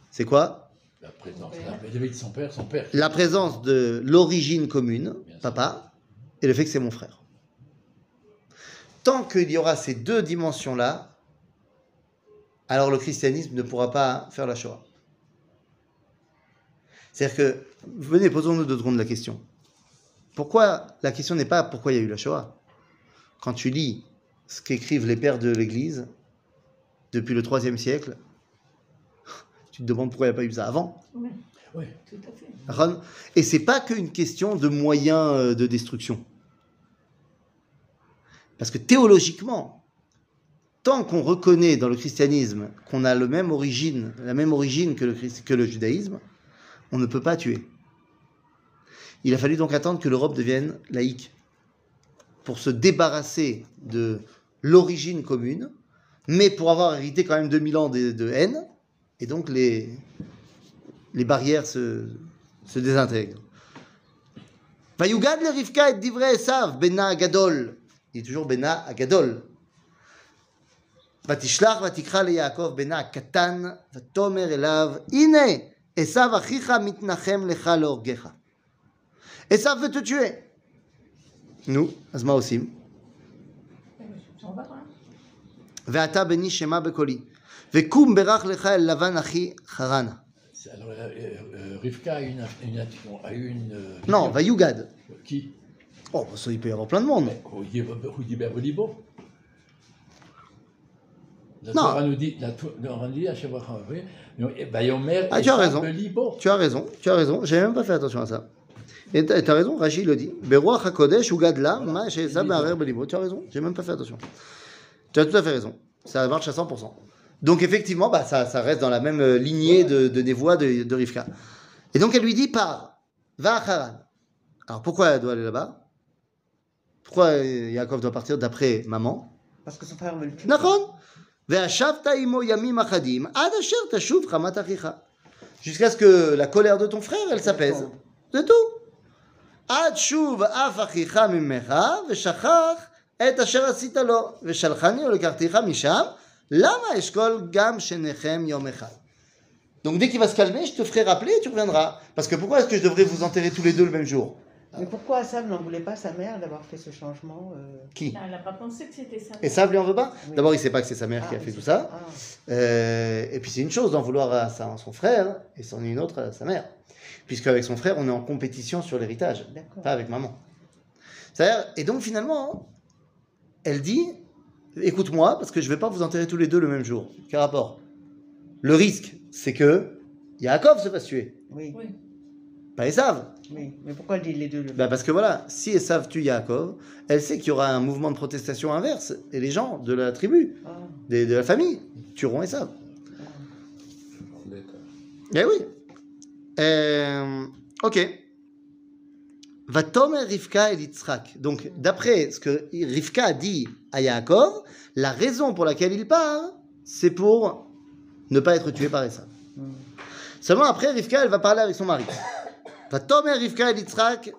C'est quoi? La présence, la limite de son père, son père. La présence de l'origine commune, papa, et le fait que c'est mon frère. Tant qu'il y aura ces deux dimensions-là, alors le christianisme ne pourra pas faire la Shoah. C'est-à-dire que, venez, posons-nous deux secondes la question. Pourquoi, la question n'est pas pourquoi il y a eu la Shoah? Quand tu lis ce qu'écrivent les pères de l'Église depuis le IIIe siècle, *laughs* tu te demandes pourquoi il n'y a pas eu ça avant. oui, Oui. tout à fait. Ron. Et c'est pas qu'une question de moyens euh, de destruction. Parce que théologiquement, tant qu'on reconnaît dans le christianisme qu'on a le même origine, la même origine que le, christ- que le judaïsme, on ne peut pas tuer. Il a fallu donc attendre que l'Europe devienne laïque pour se débarrasser de l'origine commune, mais pour avoir hérité quand même 2000 ans de, de haine, et donc les, les barrières se, se désintègre. Vayugad le Rivka et divrei Esav, Bena Agadol. Il est toujours Bena Agadol. ותשלח ותקרא ליעקב בנה הקטן, ותאמר אליו, הנה, עשו אחיך מתנחם לך להורגך. עשו veut te tuer. נו, אז מה עושים? On va voir. ואתה בני שמע בקולי, וקום ברך לך אל לבן אחי חרנה. C'est- Alors, euh, euh, Rivka a, une, une, a eu une. euh, Non, vision. Vayugad. Qui Oh, bah, ça, il peut y avoir plein de monde. Rudiber Bolibo. La Non. Torah nous dit, la Torah nous dit, à Shavach Havri, Bayomer Ah, tu as Esav raison. Belibo. Tu as raison, tu as raison. J'ai même pas fait attention à ça. Et t'as raison, Rachid le dit. Beruach HaKodesh ou Gadla, Tu as raison, j'ai même pas fait attention. Tu as tout à fait raison. Ça marche à 100%. Donc effectivement, bah, ça, ça reste dans la même euh, lignée de, des voix de, de, Rivka. Et donc elle lui dit Par, va à Haran. Alors pourquoi elle doit aller là-bas? Pourquoi euh, Yaakov doit partir d'après maman? Parce que son frère veut le tuer. Jusqu'à ce que la colère de ton frère, elle s'apaise. C'est tout. עד שוב אף אחיך ממך, ושכח את אשר עשית לו, ושלחני ולקחתיך משם, למה אשכול גם שניכם יום אחד. Donc dès qu'il va se calmer, je te ferai rappeler et tu reviendras. Parce que pourquoi est-ce que je devrais vous enterrer tous les deux le même jour Mais pourquoi Sam n'en voulait pas sa mère d'avoir fait ce changement euh, Qui Elle n'a pas pensé que c'était ça. Et ça, lui en veut pas Oui. D'abord, il sait pas que c'est sa mère qui a ah, fait c'est tout ça. Ah, Euh, et puis c'est une chose d'en vouloir à, sa- à son frère et c'en est une autre à sa mère. Puisque avec son frère, on est en compétition sur l'héritage, pas avec maman. C'est-à-dire- Et donc finalement, elle dit écoute-moi, parce que je vais pas vous enterrer tous les deux le même jour. Quel rapport? Le risque, c'est que Yaakov se fasse tuer, Oui, Oui. pas Esav. oui. Mais pourquoi elle dit les deux le Bah parce que voilà, si Esav tue Yaakov, elle sait qu'il y aura un mouvement de protestation inverse et les gens de la tribu, Ah, des- de la famille, tueront Esav. D'accord. Eh oui. Euh, ok. Vatomer Rivka et Yitzhak. Donc, d'après ce que Rivka a dit à Yaakov, la raison pour laquelle il part, c'est pour ne pas être tué par Esav. Seulement après, Rivka, elle va parler avec son mari. Vatomer Rivka et Yitzhak,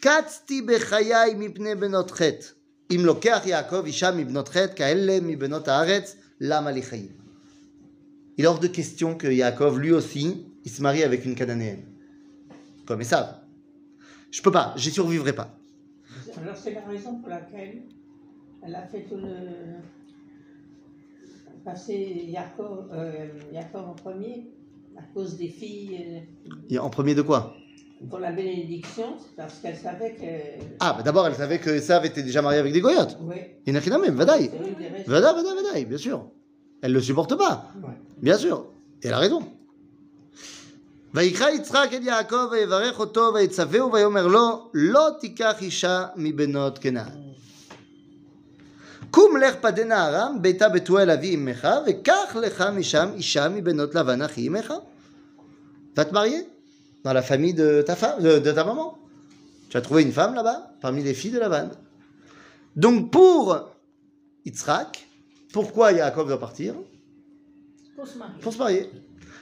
Katzti bechayai mipne benot chet. Im lokach Yaakov isha mibnot chet, kaelle mibnot haaretz, lama li chayim. Il est hors de question que Yaakov, lui aussi, il se marie avec une cananéenne. Comme Esav. Je peux pas, j'y survivrai pas. Alors c'est la raison pour laquelle elle a fait tout le passer Yaakov, euh, en premier à cause des filles euh, Et en premier de quoi? pour la bénédiction, parce qu'elle savait que Ah, bah d'abord, elle savait que Esav était déjà marié avec des goyotes. oui, Inachinamim, vadaï. c'est une des raisons. Vada, vada, vadaï, bien sûr. Elle le supporte pas. Ouais. Bien sûr. Et elle a raison. ויקרא יצחק את יעקב ויברך אותו ויצווהו ויאמר לו לא תיקח אישה מבנות כנען. קום לך פדנה ארם ביתה בתואל אבי אמך וקח לך משם אישה מבנות לבן אחי אמך. Va te marier dans la famille de ta femme, de, de ta maman. Tu as trouvé une femme là-bas parmi les filles de Lavan. Donc pour Yitzhak, pourquoi Yaakov doit partir Pour se marier. Pour se marier.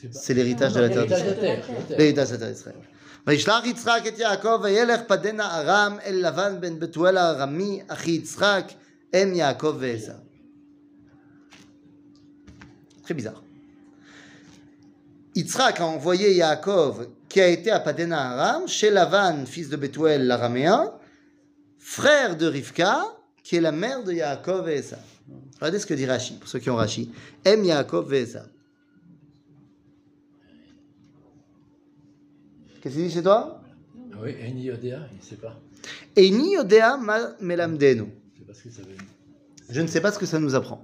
C'est pas- c'est l'héritage de la terre L'héritage d'Israël. de terre. la terre. l'héritage de la terre d'Israël. וישלח יצחק את יעקב וילך פדנה ארם אל לבן בן בתואל הארמי אחי יצחק אם יעקב ועשו. Très bizarre. Yitzhak a envoyé Yaakov, qui a été à Padena Aram, chez Lavan, fils de Bethuel l'araméen, frère de Rivka, qui est la mère de Yaakov et Esav. Regardez ce que dit Rashi, pour ceux qui ont Rashi. Aime Yaakov et Esav. Qu'est-ce qu'il dit chez toi Ah Oui, Eni Yodéa, il ne sait pas. Eini yodea ma melamdenu. Je ne sais pas ce que ça veut dire. Je ne sais pas ce que ça nous apprend.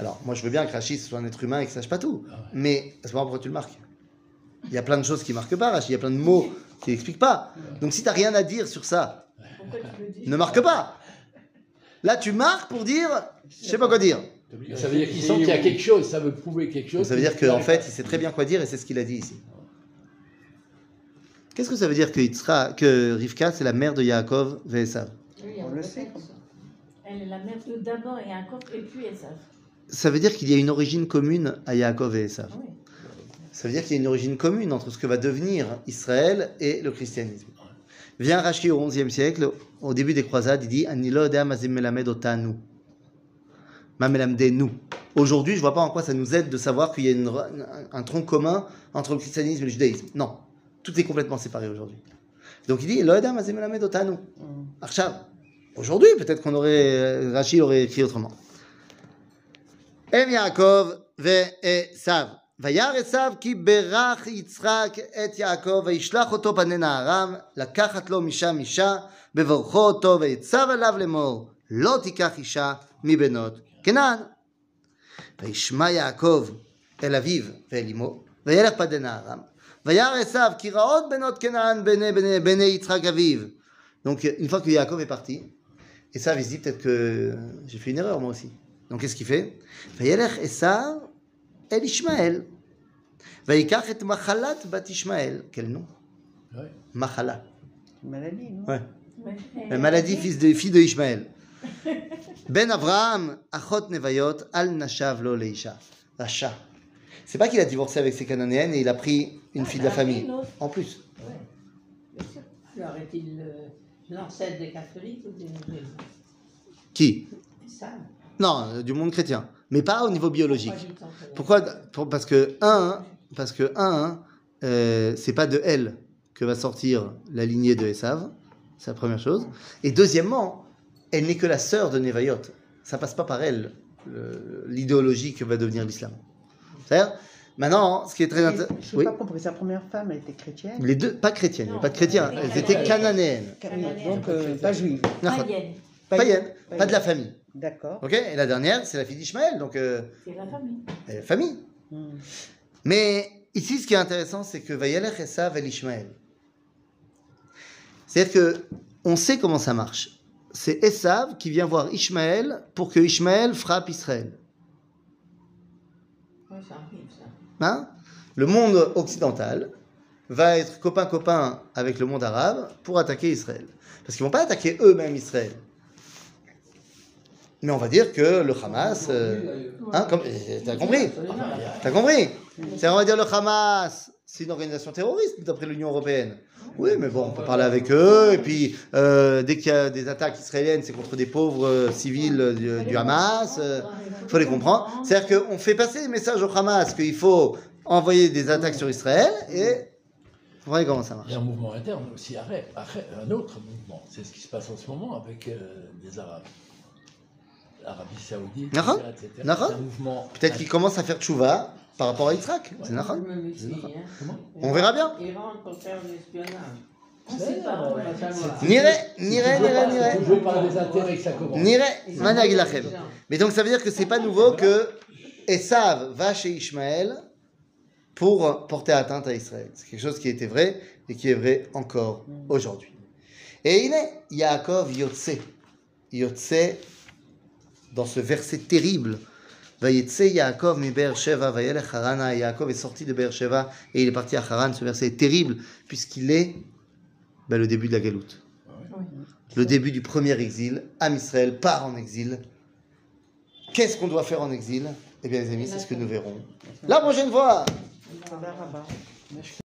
Alors, moi, je veux bien que Rachid soit un être humain et qu'il sache pas tout. Ah ouais. Mais à ce moment, pourquoi tu le marques Il y a plein de choses qui marquent pas, Rashi, il y a plein de mots qui n'expliquent pas. Donc si tu n'as rien à dire sur ça, Pourquoi tu le dis ne marque pas. Là, tu marques pour dire, je sais pas quoi dire. Ça veut dire qu'il sent qu'il y a quelque chose, ça veut prouver quelque chose. Ça veut dire qu'en fait, il sait très bien quoi dire et c'est ce qu'il a dit ici. Qu'est-ce que ça veut dire que, Rivka, c'est la mère de Yaakov et Esav? Oui, On le sait, Elle est la mère de d'abord et encore, et puis Esav. Ça veut dire qu'il y a une origine commune à Yaakov et Esav. Oui. Ça veut dire qu'il y a une origine commune entre ce que va devenir Israël et le christianisme. Vient Rashi au XIe siècle, au début des croisades, il dit melamdenu. Aujourd'hui, je vois pas en quoi ça nous aide de savoir qu'il y a une- un, un tronc commun entre le christianisme et le judaïsme. Non, tout est complètement séparé aujourd'hui. Donc il dit Lo odea mazim melamed otanu. Mm. Arshav. Aujourd'hui, peut-être qu'on aurait, euh, Rashi aurait écrit autrement. Em Yaakov ve-Esav. וירא עשיו כי ברך יצחק את יעקב וישלח אותו פני נהרם לקחת לו משם אישה בברכו אותו ויצב עליו לאמור לא תיקח אישה מבנות כנען. וישמע יעקב אל אביו ואל אמו וילך פני נהרם donc, une fois que Yaakov est parti, et ça, il se dit peut-être que j'ai fait une erreur moi aussi. Donc, qu'est-ce qu'il fait? Vayelech Esav El Ishmael. Vayikach et Machalat bat Ishmael. Quel nom? Ouais. Machala. Maladie, Ouais. Maladie fille de Ishmael. *laughs* ben Avraham, Achot Nevayot, Al Nashav Lo Leisha. Racha. C'est pas qu'il a divorcé avec ses Cananéennes et il a pris une Ah, fille de la famille. En plus. Alors est-il l'ancêtre des catholiques ou des musulmans Qui? Non, du monde chrétien. Mais pas au niveau biologique. Pourquoi? Parce que, un, parce que, un, euh, c'est pas de elle que va sortir la lignée de Esav. C'est la première chose. Et deuxièmement, elle n'est que la sœur de Nevayot. Ça passe pas par elle, le- l'idéologie que va devenir l'islam. C'est-à-dire, maintenant, ce qui est très Je intéressant. n'ai pas compris. Sa première femme, elle était chrétienne. Les deux, pas a pas de chrétiens, Non, elles étaient cananéennes. Donc, euh, pas juive. Païenne. Païennes, pas de la famille. D'accord. Ok Et la dernière, c'est la fille d'Ishmaël, donc euh, C'est la famille. elle est famille. Mm. Mais ici, ce qui est intéressant, c'est que Vayelech Esav el Ishmael. C'est-à-dire que on sait comment ça marche. C'est Esav qui vient voir Ishmaël pour que Ishmaël frappe Israël. Ouais, ça arrive, ça. Hein? Le monde occidental va être copain-copain avec le monde arabe pour attaquer Israël. Parce qu'ils vont pas attaquer eux-mêmes Israël. Mais on va dire que le Hamas... euh, hein, t'as compris? T'as compris? C'est on va dire le Hamas, c'est une organisation terroriste d'après l'Union européenne. Oui, mais bon, on peut parler avec eux. Et puis, euh, dès qu'il y a des attaques israéliennes, c'est contre des pauvres euh, civils euh, du, du Hamas. Il faut les comprendre. C'est-à-dire qu'on fait passer les messages au Hamas qu'il faut envoyer des attaques sur Israël et vous voyez comment ça marche. Il y a un mouvement interne aussi, arrête, arrête, un autre mouvement. C'est ce qui se passe en ce moment avec euh, des Arabes. L'Arabie Saoudite, etc. etc. Nahon. C'est un mouvement. Peut-être qu'ils commencent à faire tchouva par rapport à Yitzhak. C'est me méfie, hein. On verra bien. L'espionnage. C'est des lachem. gens. Mais donc ça veut dire que c'est pas nouveau que Esav va chez Ishmaël pour porter atteinte à Israël. C'est quelque chose qui était vrai et qui est vrai encore aujourd'hui. Et il est Yaakov Yotse. Yotse, dans ce verset terrible, Vayetse Yaakov mi Vayelech Harana. Yaakov est sorti de Beersheva et il est parti à Haran. Ce verset est terrible puisqu'il est ben, le début de la galoute. Le début du premier exil. Am Israël part en exil. Qu'est-ce qu'on doit faire en exil? Eh bien, les amis, c'est ce que nous verrons la prochaine fois.